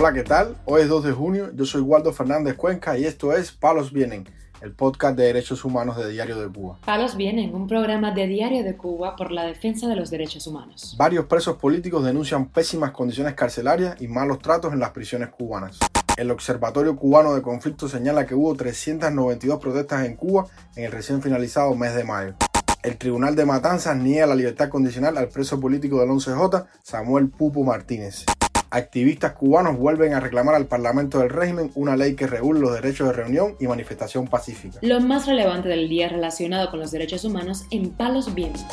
Hola, ¿qué tal? Hoy es 2 de junio, yo soy Waldo Fernández Cuenca y esto es Palos Vienen, el podcast de derechos humanos de Diario de Cuba. Palos Vienen, un programa de Diario de Cuba por la defensa de los derechos humanos. Varios presos políticos denuncian pésimas condiciones carcelarias y malos tratos en las prisiones cubanas. El Observatorio Cubano de Conflicto señala que hubo 392 protestas en Cuba en el recién finalizado mes de mayo. El Tribunal de Matanzas niega la libertad condicional al preso político del 11J, Samuel Pupo Martínez activistas cubanos vuelven a reclamar al Parlamento del régimen una ley que regule los derechos de reunión y manifestación pacífica. Lo más relevante del día relacionado con los derechos humanos en Palos Vientos.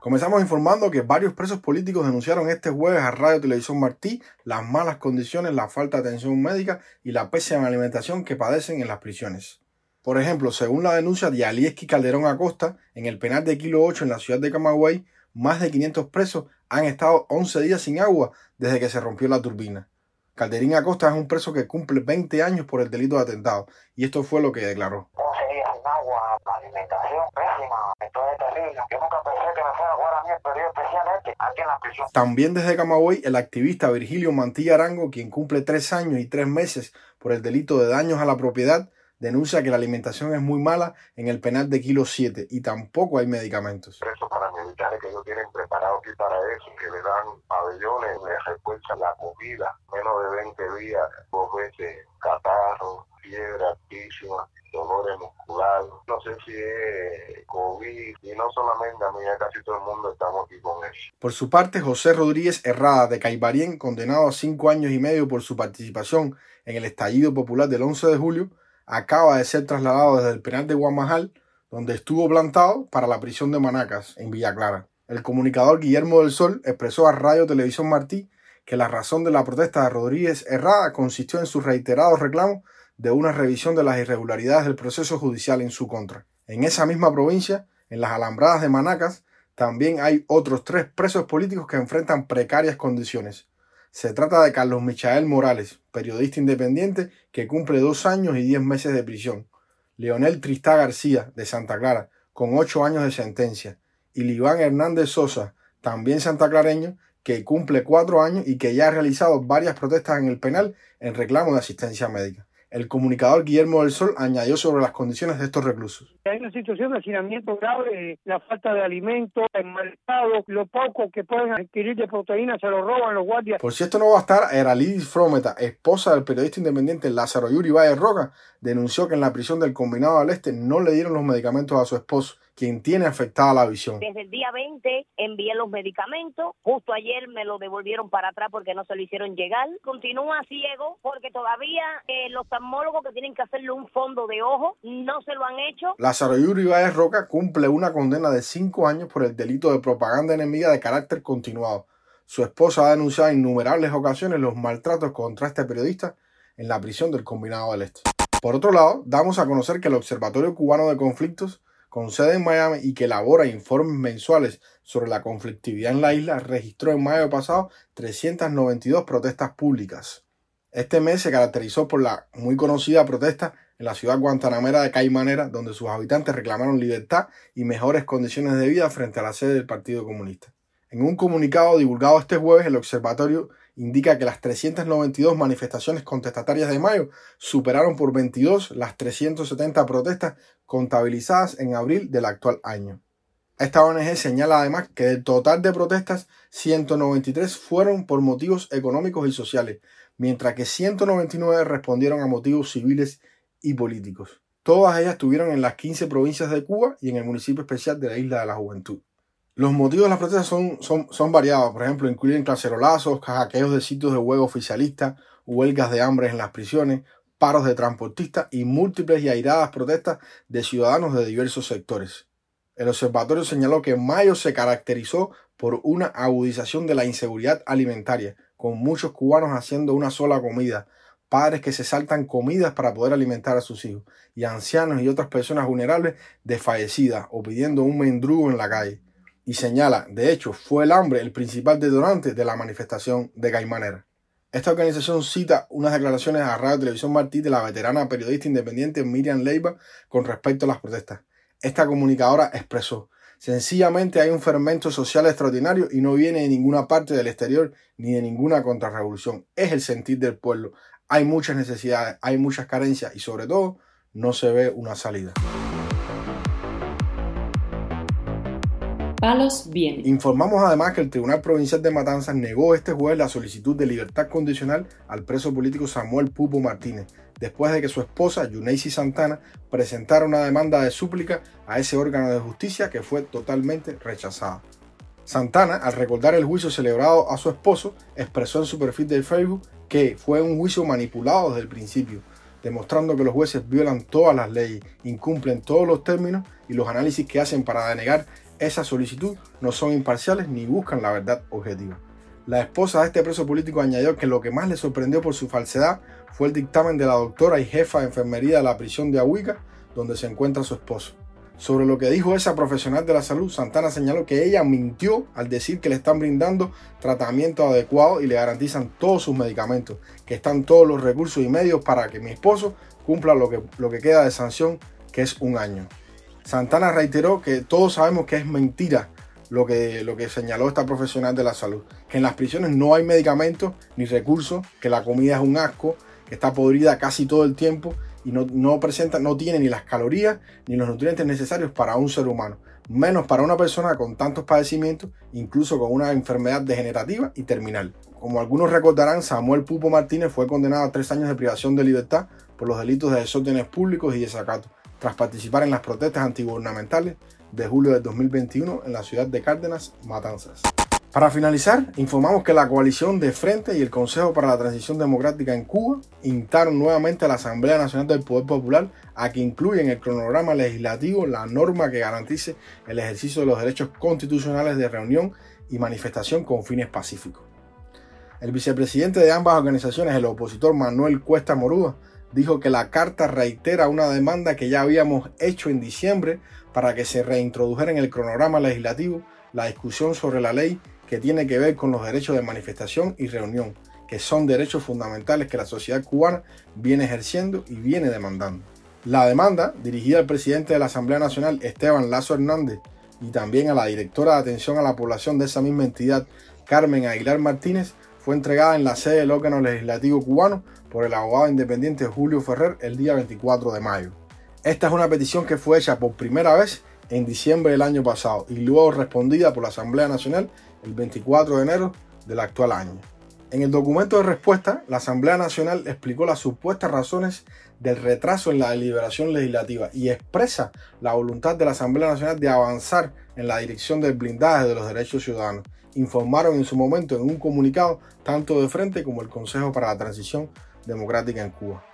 Comenzamos informando que varios presos políticos denunciaron este jueves a Radio Televisión Martí las malas condiciones, la falta de atención médica y la pésima alimentación que padecen en las prisiones. Por ejemplo, según la denuncia de Alieski Calderón Acosta, en el penal de Kilo 8 en la ciudad de Camagüey, más de 500 presos han estado 11 días sin agua desde que se rompió la turbina. Calderín Acosta es un preso que cumple 20 años por el delito de atentado y esto fue lo que declaró. 11 días sin agua, alimentación pésima, esto es terrible. Yo nunca pensé que me fuera a jugar a mí el periodo especialmente aquí en la prisión. También desde Camagüey, el activista Virgilio Mantilla Arango, quien cumple 3 años y 3 meses por el delito de daños a la propiedad, denuncia que la alimentación es muy mala en el penal de Kilo 7 y tampoco hay medicamentos. Paramilitares que ellos tienen preparados aquí para eso, que le dan pabellones, les refuerzan la comida, menos de 20 días, dos veces catarro, fiebre altísima, dolores musculares, no sé si es COVID, y no solamente a mí, ya casi todo el mundo estamos aquí con eso. Por su parte, José Rodríguez Herrada de Caibarien, condenado a cinco años y medio por su participación en el estallido popular del 11 de julio, acaba de ser trasladado desde el penal de Guamajal, donde estuvo plantado, para la prisión de Manacas, en Villa Clara. El comunicador Guillermo del Sol expresó a Radio Televisión Martí que la razón de la protesta de Rodríguez Herrada consistió en su reiterados reclamos de una revisión de las irregularidades del proceso judicial en su contra. En esa misma provincia, en las alambradas de Manacas, también hay otros tres presos políticos que enfrentan precarias condiciones. Se trata de Carlos Michael Morales, periodista independiente que cumple dos años y diez meses de prisión. Leonel Tristá García, de Santa Clara, con ocho años de sentencia. Y Liván Hernández Sosa, también santaclareño, que cumple cuatro años y que ya ha realizado varias protestas en el penal en reclamo de asistencia médica. El comunicador Guillermo del Sol añadió sobre las condiciones de estos reclusos. Hay una situación de hacinamiento grave, la falta de alimentos, el lo poco que pueden adquirir de proteínas se lo roban los guardias. Por si esto no va a estar, Eralidis Frometa, esposa del periodista independiente Lázaro Yuri Valle Roca, denunció que en la prisión del Combinado del Este no le dieron los medicamentos a su esposo quien tiene afectada la visión. Desde el día 20 envié los medicamentos, justo ayer me lo devolvieron para atrás porque no se lo hicieron llegar. Continúa ciego porque todavía eh, los oftalmólogos que tienen que hacerle un fondo de ojo no se lo han hecho. Lázaro Yuri Báez Roca cumple una condena de cinco años por el delito de propaganda enemiga de carácter continuado. Su esposa ha denunciado en innumerables ocasiones los maltratos contra este periodista en la prisión del Combinado del Este. Por otro lado, damos a conocer que el Observatorio Cubano de Conflictos con sede en Miami y que elabora informes mensuales sobre la conflictividad en la isla, registró en mayo pasado 392 protestas públicas. Este mes se caracterizó por la muy conocida protesta en la ciudad guantanamera de Caimanera, donde sus habitantes reclamaron libertad y mejores condiciones de vida frente a la sede del Partido Comunista. En un comunicado divulgado este jueves, el observatorio indica que las 392 manifestaciones contestatarias de mayo superaron por 22 las 370 protestas contabilizadas en abril del actual año. Esta ONG señala además que del total de protestas, 193 fueron por motivos económicos y sociales, mientras que 199 respondieron a motivos civiles y políticos. Todas ellas estuvieron en las 15 provincias de Cuba y en el municipio especial de la Isla de la Juventud. Los motivos de las protestas son, son, son variados, por ejemplo, incluyen cacerolazos, hackeos de sitios de juego oficialistas, huelgas de hambre en las prisiones, paros de transportistas y múltiples y airadas protestas de ciudadanos de diversos sectores. El observatorio señaló que mayo se caracterizó por una agudización de la inseguridad alimentaria, con muchos cubanos haciendo una sola comida, padres que se saltan comidas para poder alimentar a sus hijos, y ancianos y otras personas vulnerables desfallecidas o pidiendo un mendrugo en la calle y señala, de hecho, fue el hambre el principal detonante de la manifestación de Caimanera. Esta organización cita unas declaraciones a Radio Televisión Martí de la veterana periodista independiente Miriam Leiva con respecto a las protestas. Esta comunicadora expresó, Sencillamente hay un fermento social extraordinario y no viene de ninguna parte del exterior ni de ninguna contrarrevolución. Es el sentir del pueblo. Hay muchas necesidades, hay muchas carencias y sobre todo no se ve una salida. Informamos además que el Tribunal Provincial de Matanzas negó este jueves la solicitud de libertad condicional al preso político Samuel Pupo Martínez, después de que su esposa, Yuneisi Santana, presentara una demanda de súplica a ese órgano de justicia que fue totalmente rechazada. Santana, al recordar el juicio celebrado a su esposo, expresó en su perfil de Facebook que fue un juicio manipulado desde el principio, demostrando que los jueces violan todas las leyes, incumplen todos los términos y los análisis que hacen para denegar esa solicitud no son imparciales ni buscan la verdad objetiva. La esposa de este preso político añadió que lo que más le sorprendió por su falsedad fue el dictamen de la doctora y jefa de enfermería de la prisión de Ahuica, donde se encuentra su esposo. Sobre lo que dijo esa profesional de la salud, Santana señaló que ella mintió al decir que le están brindando tratamiento adecuado y le garantizan todos sus medicamentos, que están todos los recursos y medios para que mi esposo cumpla lo que, lo que queda de sanción, que es un año. Santana reiteró que todos sabemos que es mentira lo que, lo que señaló esta profesional de la salud, que en las prisiones no hay medicamentos ni recursos, que la comida es un asco, que está podrida casi todo el tiempo y no, no presenta, no tiene ni las calorías ni los nutrientes necesarios para un ser humano, menos para una persona con tantos padecimientos, incluso con una enfermedad degenerativa y terminal. Como algunos recordarán, Samuel Pupo Martínez fue condenado a tres años de privación de libertad por los delitos de desórdenes públicos y desacato tras participar en las protestas antigubernamentales de julio de 2021 en la ciudad de Cárdenas, Matanzas. Para finalizar, informamos que la coalición de Frente y el Consejo para la Transición Democrática en Cuba instaron nuevamente a la Asamblea Nacional del Poder Popular a que incluya en el cronograma legislativo la norma que garantice el ejercicio de los derechos constitucionales de reunión y manifestación con fines pacíficos. El vicepresidente de ambas organizaciones, el opositor Manuel Cuesta Morúa, dijo que la carta reitera una demanda que ya habíamos hecho en diciembre para que se reintrodujera en el cronograma legislativo la discusión sobre la ley que tiene que ver con los derechos de manifestación y reunión, que son derechos fundamentales que la sociedad cubana viene ejerciendo y viene demandando. La demanda, dirigida al presidente de la Asamblea Nacional, Esteban Lazo Hernández, y también a la directora de atención a la población de esa misma entidad, Carmen Aguilar Martínez, fue entregada en la sede del órgano legislativo cubano por el abogado independiente Julio Ferrer el día 24 de mayo. Esta es una petición que fue hecha por primera vez en diciembre del año pasado y luego respondida por la Asamblea Nacional el 24 de enero del actual año. En el documento de respuesta, la Asamblea Nacional explicó las supuestas razones del retraso en la deliberación legislativa y expresa la voluntad de la Asamblea Nacional de avanzar en la dirección del blindaje de los derechos ciudadanos informaron en su momento en un comunicado tanto de frente como el Consejo para la Transición Democrática en Cuba.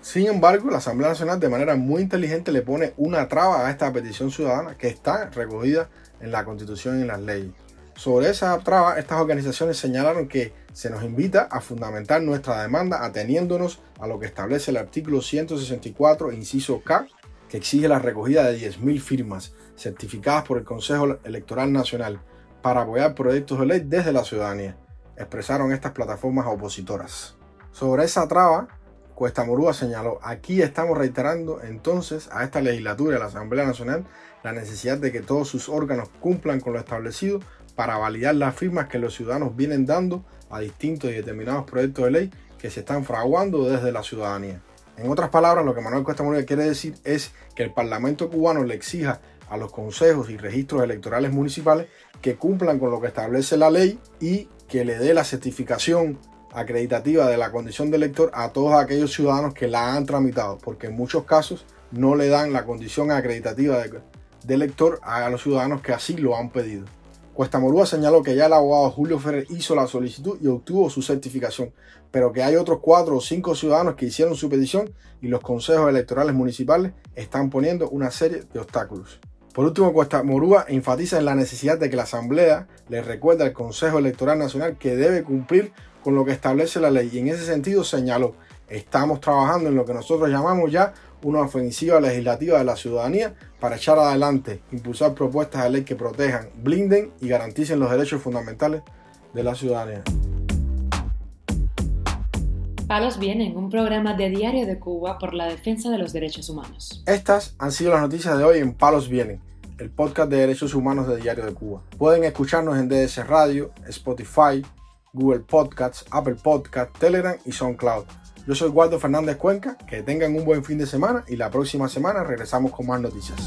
Sin embargo, la Asamblea Nacional de manera muy inteligente le pone una traba a esta petición ciudadana que está recogida en la Constitución y en las leyes. Sobre esa traba, estas organizaciones señalaron que se nos invita a fundamentar nuestra demanda ateniéndonos a lo que establece el artículo 164, inciso K, que exige la recogida de 10.000 firmas certificadas por el Consejo Electoral Nacional para apoyar proyectos de ley desde la ciudadanía, expresaron estas plataformas opositoras. Sobre esa traba, Cuesta Morúa señaló, aquí estamos reiterando entonces a esta legislatura y a la Asamblea Nacional la necesidad de que todos sus órganos cumplan con lo establecido para validar las firmas que los ciudadanos vienen dando a distintos y determinados proyectos de ley que se están fraguando desde la ciudadanía. En otras palabras, lo que Manuel Cuesta Morúa quiere decir es que el Parlamento cubano le exija a los consejos y registros electorales municipales que cumplan con lo que establece la ley y que le dé la certificación acreditativa de la condición de elector a todos aquellos ciudadanos que la han tramitado, porque en muchos casos no le dan la condición acreditativa de, elector a los ciudadanos que así lo han pedido. Cuesta Morúa señaló que ya el abogado Julio Ferrer hizo la solicitud y obtuvo su certificación, pero que hay otros cuatro o cinco ciudadanos que hicieron su petición y los consejos electorales municipales están poniendo una serie de obstáculos. Por último, Cuesta Morúa enfatiza en la necesidad de que la Asamblea le recuerde al Consejo Electoral Nacional que debe cumplir con lo que establece la ley y en ese sentido señaló, estamos trabajando en lo que nosotros llamamos ya una ofensiva legislativa de la ciudadanía para echar adelante, impulsar propuestas de ley que protejan, blinden y garanticen los derechos fundamentales de la ciudadanía. Palos Vienen, un programa de Diario de Cuba por la defensa de los derechos humanos. Estas han sido las noticias de hoy en Palos Vienen. el podcast de derechos humanos de Diario de Cuba. Pueden escucharnos en DDC Radio, Spotify, Google Podcasts, Apple Podcasts, Telegram y SoundCloud. Yo soy Waldo Fernández Cuenca, que tengan un buen fin de semana y la próxima semana regresamos con más noticias.